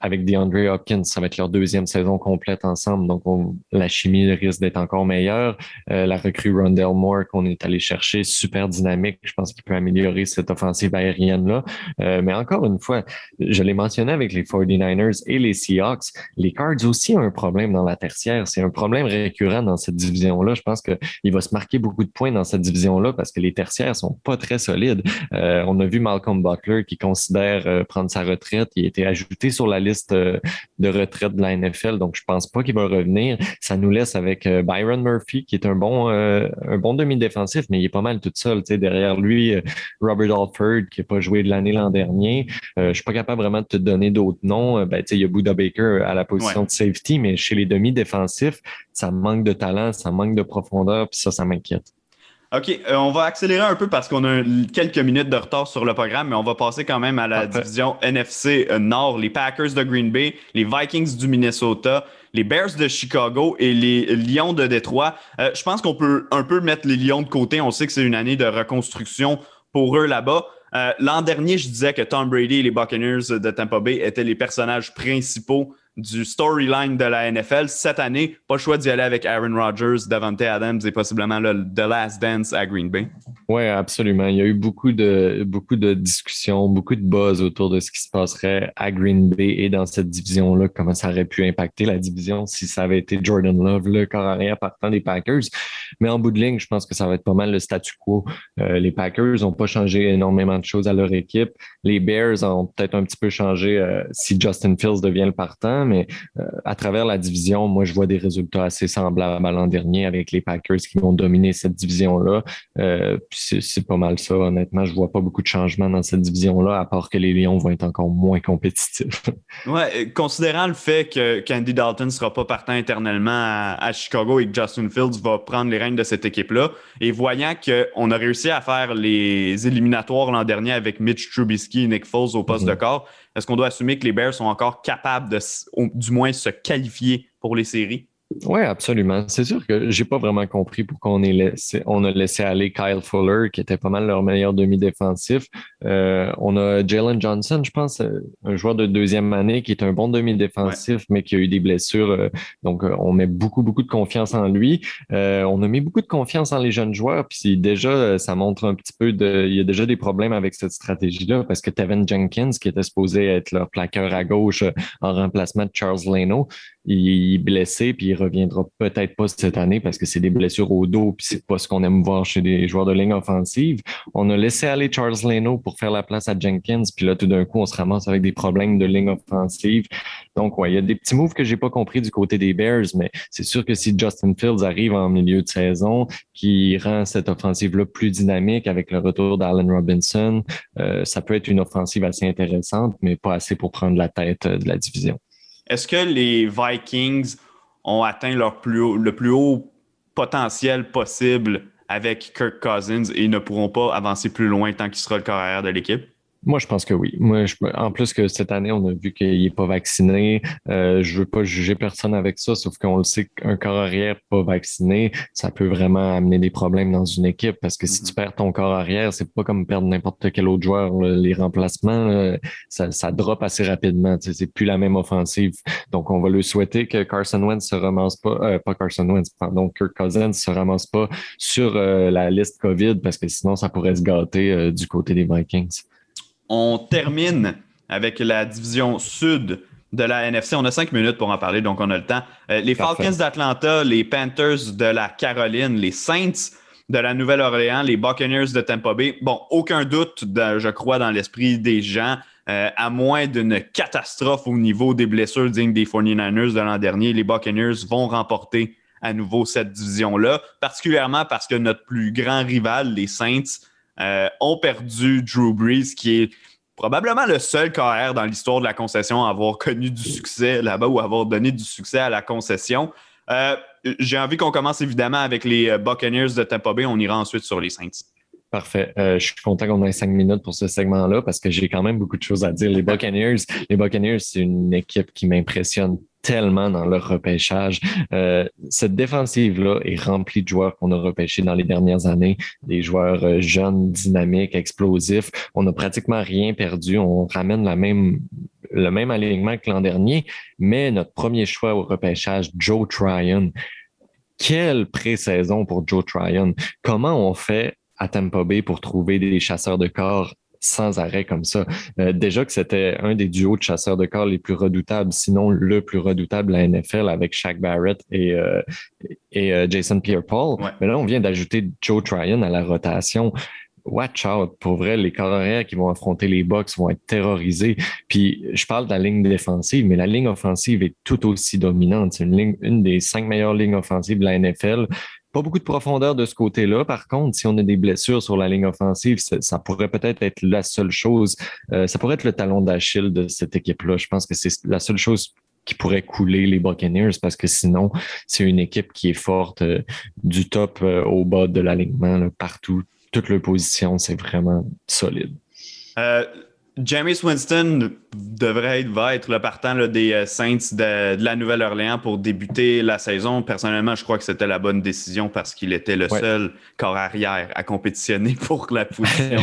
Avec DeAndre Hopkins, ça va être leur deuxième saison complète ensemble. Donc, la chimie risque d'être encore meilleure. Euh, la recrue Rondell Moore qu'on est allé chercher, super dynamique. Je pense qu'il peut améliorer cette offensive aérienne-là. Euh, mais encore une fois, je l'ai mentionné avec les 49ers et les Seahawks. Les Cards aussi ont un problème dans la tertiaire. C'est un problème récurrent dans cette division-là. Je pense qu'il va se marquer beaucoup de points dans cette division-là parce que les tertiaires sont pas très solides. Euh, on a vu Malcolm Butler qui considère prendre sa retraite. Il a été ajouté sur la liste euh, de retraite de la NFL, donc je pense pas qu'il va revenir. Ça nous laisse avec euh, Byron Murphy, qui est un bon, euh, un bon demi-défensif, mais il est pas mal tout seul. Derrière lui, Robert Alford, qui n'a pas joué de l'année l'an dernier. je suis pas capable vraiment de te donner d'autres noms. Ben, il y a Buda Baker à la position de safety, mais chez les demi-défensifs, ça manque de talent, ça manque de profondeur, puis ça, ça m'inquiète. OK, euh, on va accélérer un peu parce qu'on a quelques minutes de retard sur le programme, mais on va passer quand même à la division NFC euh, Nord. Les Packers de Green Bay, les Vikings du Minnesota, les Bears de Chicago et les Lions de Détroit. Euh, je pense qu'on peut un peu mettre les Lions de côté. On sait que c'est une année de reconstruction pour eux là-bas. L'an dernier, je disais que Tom Brady et les Buccaneers de Tampa Bay étaient les personnages principaux du storyline de la NFL. Cette année, pas le choix d'y aller avec Aaron Rodgers, Davante Adams et possiblement le The Last Dance à Green Bay. Oui, absolument. Il y a eu beaucoup de, beaucoup de discussions, beaucoup de buzz autour de ce qui se passerait à Green Bay et dans cette division-là, comment ça aurait pu impacter la division si ça avait été Jordan Love, le corps arrière partant des Packers. Mais en bout de ligne, je pense que ça va être pas mal le statu quo. Euh, les Packers n'ont pas changé énormément de choses à leur équipe. Les Bears ont peut-être un petit peu changé euh, si Justin Fields devient le partant, mais euh, à travers la division, moi, je vois des résultats assez semblables à l'an dernier avec les Packers qui vont dominer cette division-là. Euh, c'est pas mal ça, honnêtement. Je vois pas beaucoup de changements dans cette division-là, à part que les Lions vont être encore moins compétitifs. ouais, considérant le fait que Candy Dalton ne sera pas partant éternellement à, Chicago et que Justin Fields va prendre les rênes de cette équipe-là, et voyant qu'on a réussi à faire les éliminatoires l'an dernier avec Mitch Trubisky et Nick Foles au poste mm-hmm. de corps, est-ce qu'on doit assumer que les Bears sont encore capables de, du moins, se qualifier pour les séries? Oui, absolument. C'est sûr que j'ai pas vraiment compris pourquoi on, est laissé, on a laissé aller Kyle Fuller, qui était pas mal leur meilleur demi-défensif. Euh, on a Jalen Johnson, je pense, euh, un joueur de deuxième année qui est un bon demi-défensif, mais qui a eu des blessures. Euh, donc, on met beaucoup, beaucoup de confiance en lui. on a mis beaucoup de confiance en les jeunes joueurs. Puis déjà, ça montre un petit peu de. Il y a déjà des problèmes avec cette stratégie-là parce que Tevin Jenkins, qui était supposé être leur plaqueur à gauche en remplacement de Charles Leno, il est blessé, puis il reviendra peut-être pas cette année parce que c'est des blessures au dos, puis c'est pas ce qu'on aime voir chez des joueurs de ligne offensive. On a laissé aller Charles Leno pour faire la place à Jenkins, puis là, tout d'un coup, on se ramasse avec des problèmes de ligne offensive. Donc, ouais, il y a des petits moves que j'ai pas compris du côté des Bears, mais c'est sûr que si Justin Fields arrive en milieu de saison, qui rend cette offensive-là plus dynamique avec le retour d'Allen Robinson, euh, ça peut être une offensive assez intéressante, mais pas assez pour prendre la tête euh, de la division. Est-ce que les Vikings ont atteint le plus haut potentiel possible avec Kirk Cousins et ne pourront pas avancer plus loin tant qu'il sera le carrière de l'équipe? Moi, je pense que oui. Moi, je, en plus que cette année, on a vu qu'il n'est pas vacciné. Euh, je veux pas juger personne avec ça, sauf qu'on le sait qu'un corps arrière pas vacciné, ça peut vraiment amener des problèmes dans une équipe parce que si tu mm-hmm. perds ton corps arrière, c'est pas comme perdre n'importe quel autre joueur. Les remplacements, ça, ça drop assez rapidement. Tu sais, c'est plus la même offensive. Donc, on va le souhaiter que Carson Wentz se ramasse pas, euh, pas Carson Wentz, pardon, Kirk Cousins se ramasse pas sur euh, la liste COVID parce que sinon, ça pourrait se gâter euh, du côté des Vikings. On termine avec la division sud de la NFC. On a cinq minutes pour en parler, donc on a le temps. Euh, les Falcons d'Atlanta, les Panthers de la Caroline, les Saints de la Nouvelle-Orléans, les Buccaneers de Tampa Bay. Bon, aucun doute, je crois, dans l'esprit des gens, euh, à moins d'une catastrophe au niveau des blessures dignes des 49ers de l'an dernier, les Buccaneers vont remporter à nouveau cette division-là, particulièrement parce que notre plus grand rival, les Saints, euh, ont perdu Drew Brees, qui est probablement le seul KR dans l'histoire de la concession à avoir connu du succès là-bas ou avoir donné du succès à la concession. Euh, j'ai envie qu'on commence évidemment avec les euh, Buccaneers de Tampa Bay. On ira ensuite sur les Saints. Parfait. je suis content qu'on ait cinq minutes pour ce segment-là parce que j'ai quand même beaucoup de choses à dire. Les Buccaneers, les Buccaneers, c'est une équipe qui m'impressionne tellement dans leur repêchage. Euh, cette défensive-là est remplie de joueurs qu'on a repêchés dans les dernières années, des joueurs euh, jeunes, dynamiques, explosifs. On n'a pratiquement rien perdu. On ramène même, le même alignement que l'an dernier, mais notre premier choix au repêchage, Joe Tryon. Quelle pré-saison pour Joe Tryon. Comment on fait à Tampa Bay pour trouver des chasseurs de corps sans arrêt comme ça. Euh, déjà que c'était un des duos de chasseurs de corps les plus redoutables, sinon le plus redoutable à la NFL avec Shaq Barrett et, euh, et euh, Jason Pierre-Paul. Mais là, on vient d'ajouter Joe Tryon à la rotation watch out. Pour vrai, les carrières qui vont affronter les Bucks vont être terrorisés. Puis je parle de la ligne défensive, mais la ligne offensive est tout aussi dominante. C'est une ligne, une des cinq meilleures lignes offensives de la NFL. Pas beaucoup de profondeur de ce côté-là. Par contre, si on a des blessures sur la ligne offensive, ça, pourrait peut-être être la seule chose. Euh, ça pourrait être le talon d'Achille de cette équipe-là. Je pense que c'est la seule chose qui pourrait couler les Buccaneers parce que sinon, c'est une équipe qui est forte euh, du top euh, au bas de l'alignement partout. Toute leur position, c'est vraiment solide. James Winston devrait être, va être le partant des euh, Saints de, la Nouvelle-Orléans pour débuter la saison. Personnellement, je crois que c'était la bonne décision parce qu'il était le seul corps arrière à compétitionner pour la position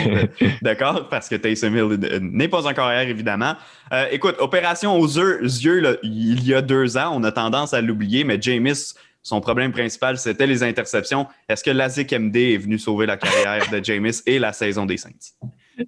d'accord? Parce que Taysom Hill n'est pas un corps arrière, évidemment. Euh, écoute, opération aux yeux, il y a deux ans, on a tendance à l'oublier, mais James son problème principal, c'était les interceptions. Est-ce que Lazik MD est venu sauver la carrière de James et la saison des Saints?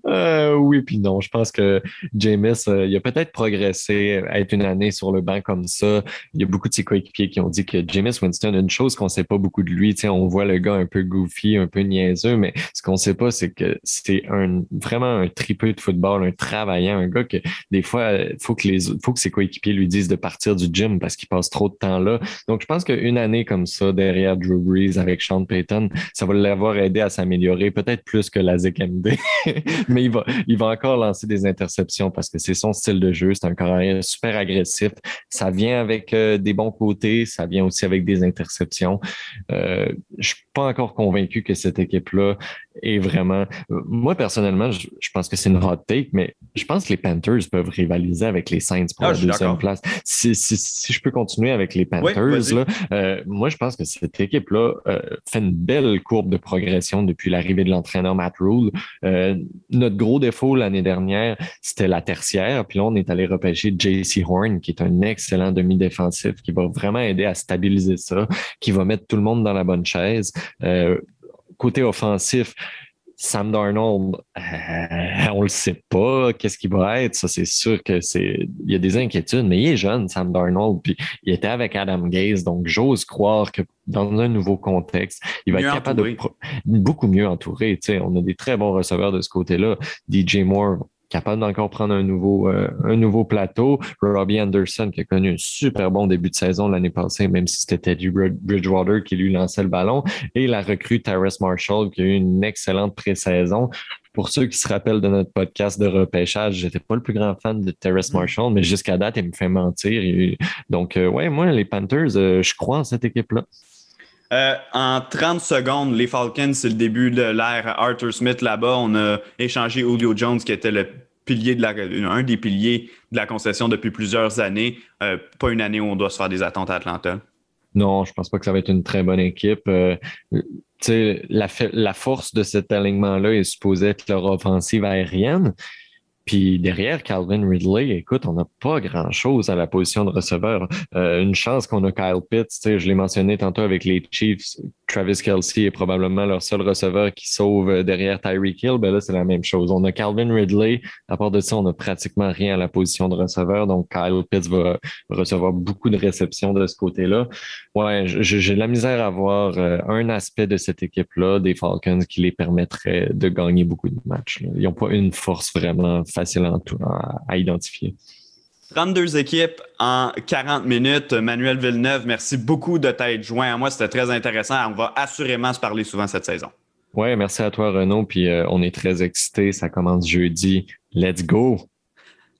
Euh, oui, puis non. Je pense que James, euh, il a peut-être progressé à être une année sur le banc comme ça. Il y a beaucoup de ses coéquipiers qui ont dit que James Winston, une chose qu'on ne sait pas beaucoup de lui, on voit le gars un peu goofy, un peu niaiseux, mais ce qu'on ne sait pas, c'est que c'est un vraiment un tripeux de football, un travaillant, un gars que des fois, il faut que faut que ses coéquipiers lui disent de partir du gym parce qu'il passe trop de temps là. Donc, je pense qu'une année comme ça, derrière Drew Brees avec Sean Payton, ça va l'avoir aidé à s'améliorer, peut-être plus que la ZKMD. mais il va, il va encore lancer des interceptions parce que c'est son style de jeu. C'est un carrière super agressif. Ça vient avec euh, des bons côtés, ça vient aussi avec des interceptions. Euh, je suis pas encore convaincu que cette équipe-là est vraiment. Moi, personnellement, je, pense que c'est une hot take, mais je pense que les Panthers peuvent rivaliser avec les Saints pour ah, la deuxième place. Si, si, je peux continuer avec les Panthers, là, euh, moi, je pense que cette équipe-là euh, fait une belle courbe de progression depuis l'arrivée de l'entraîneur Matt Rule. Euh, notre gros défaut l'année dernière, c'était la tertiaire. Puis là, on est allé repêcher JC Horn, qui est un excellent demi-défensif, qui va vraiment aider à stabiliser ça, qui va mettre tout le monde dans la bonne chaise. Euh, côté offensif, Sam Darnold, euh, on le sait pas, qu'est-ce qu'il va être. Ça, c'est sûr que c'est. Il y a des inquiétudes, mais il est jeune, Sam Darnold, puis il était avec Adam Gaze, donc j'ose croire que dans un nouveau contexte, il va être capable de beaucoup mieux entouré. on a des très bons receveurs de ce côté-là. DJ Moore capable d'encore prendre un nouveau, euh, un nouveau plateau. Robbie Anderson, qui a connu un super bon début de saison l'année passée, même si c'était du Bridgewater qui lui lançait le ballon. Et la recrue Tyrus Marshall, qui a eu une excellente pré-saison. Pour ceux qui se rappellent de notre podcast de repêchage, j'étais pas le plus grand fan de Terrace mm. Marshall, mais jusqu'à date, il me fait mentir. Donc, euh, ouais, moi, les Panthers, euh, je crois en cette équipe-là. Euh, en 30 secondes, les Falcons, c'est le début de l'ère Arthur Smith là-bas. On a échangé Julio Jones, qui était le pilier un des piliers de la concession depuis plusieurs années. Euh, pas une année où on doit se faire des attentes à Atlanta. Non, je pense pas que ça va être une très bonne équipe. Euh, la force de cet alignement-là est supposée être leur offensive aérienne. Puis derrière Calvin Ridley, écoute, on n'a pas grand-chose à la position de receveur. Euh, une chance qu'on a Kyle Pitts, je l'ai mentionné tantôt avec les Chiefs. Travis Kelsey est probablement leur seul receveur qui sauve euh, derrière Tyreek Hill. Ben là, c'est la même chose. On a Calvin Ridley. À part de ça, on n'a pratiquement rien à la position de receveur. Donc, Kyle Pitts va recevoir beaucoup de réceptions de ce côté-là. Ouais, j'ai de la misère à voir euh, un aspect de cette équipe-là, des Falcons, qui les permettrait de gagner beaucoup de matchs. Ils n'ont pas une force vraiment facile à, à identifier. 32 équipes en 40 minutes. Manuel Villeneuve, merci beaucoup de t'être joint à moi. C'était très intéressant. On va assurément se parler souvent cette saison. Oui, merci à toi, Renaud. Puis euh, on est très excités. Ça commence jeudi. Let's go!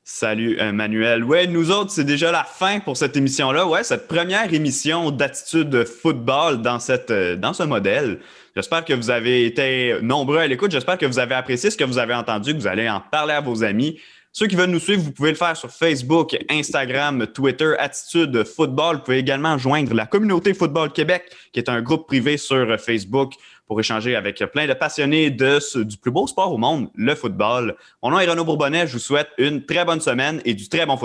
Salut, euh, Manuel. Ouais, nous autres, c'est déjà la fin pour cette émission-là. Ouais, cette première émission d'attitude football dans, cette, euh, dans ce modèle. J'espère que vous avez été nombreux à l'écoute. J'espère que vous avez apprécié ce que vous avez entendu, que vous allez en parler à vos amis. Ceux qui veulent nous suivre, vous pouvez le faire sur Facebook, Instagram, Twitter, Attitude Football. Vous pouvez également joindre la communauté Football Québec, qui est un groupe privé sur Facebook pour échanger avec plein de passionnés de du plus beau sport au monde, le football. Mon nom est Renaud Bourbonnais. Je vous souhaite une très bonne semaine et du très bon football.